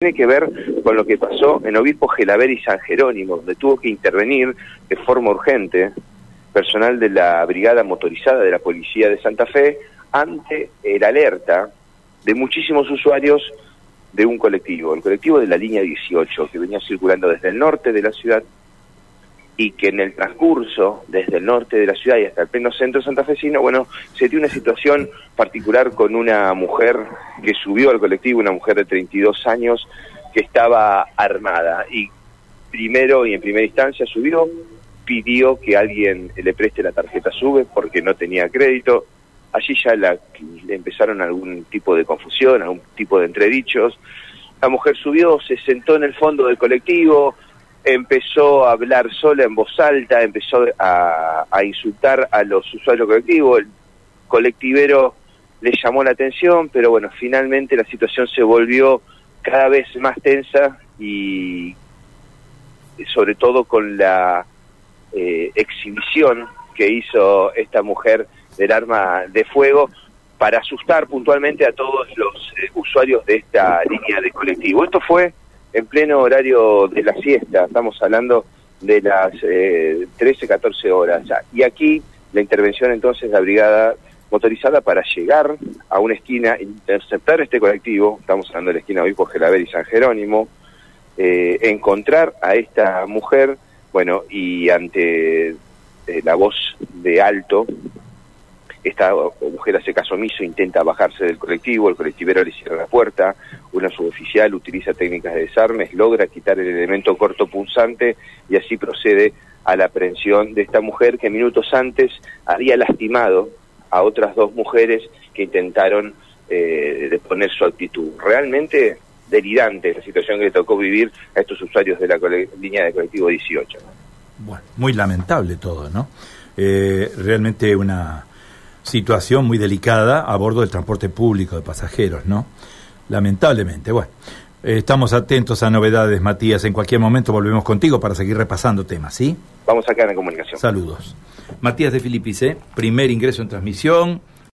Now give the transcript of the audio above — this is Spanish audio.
tiene que ver con lo que pasó en Obispo Gelaber y San Jerónimo, donde tuvo que intervenir de forma urgente personal de la Brigada Motorizada de la Policía de Santa Fe ante el alerta de muchísimos usuarios de un colectivo, el colectivo de la línea 18, que venía circulando desde el norte de la ciudad y que en el transcurso, desde el norte de la ciudad y hasta el pleno centro santafesino, bueno, se dio una situación particular con una mujer que subió al colectivo, una mujer de 32 años que estaba armada y primero y en primera instancia subió, pidió que alguien le preste la tarjeta SUBE porque no tenía crédito. Allí ya la, empezaron algún tipo de confusión, algún tipo de entredichos. La mujer subió, se sentó en el fondo del colectivo, empezó a hablar sola en voz alta, empezó a, insultar a los usuarios colectivos, el colectivero le llamó la atención, pero bueno, finalmente la situación se volvió cada vez más tensa y sobre todo con la eh, exhibición que hizo esta mujer del arma de fuego para asustar puntualmente a todos los eh, usuarios de esta línea de colectivo. Esto fue en pleno horario de la siesta, estamos hablando de las eh, 13, 14 horas. Y aquí la intervención entonces de la brigada motorizada para llegar a una esquina, interceptar este colectivo, estamos hablando de la esquina Obispo Gelaber y San Jerónimo, eh, encontrar a esta mujer, bueno, y ante eh, la voz de alto esta mujer hace caso omiso, intenta bajarse del colectivo, el colectivero le cierra la puerta, una suboficial utiliza técnicas de desarmes, logra quitar el elemento cortopunzante y así procede a la aprehensión de esta mujer que minutos antes había lastimado a otras dos mujeres que intentaron eh, deponer su actitud. Realmente delirante la situación que le tocó vivir a estos usuarios de la línea de colectivo 18. Bueno, muy lamentable todo, ¿no? Eh, realmente una situación muy delicada a bordo del transporte público de pasajeros, ¿no? Lamentablemente, bueno. Estamos atentos a novedades, Matías. En cualquier momento volvemos contigo para seguir repasando temas, ¿sí? Vamos a quedar en comunicación. Saludos. Matías de Filipice, primer ingreso en transmisión.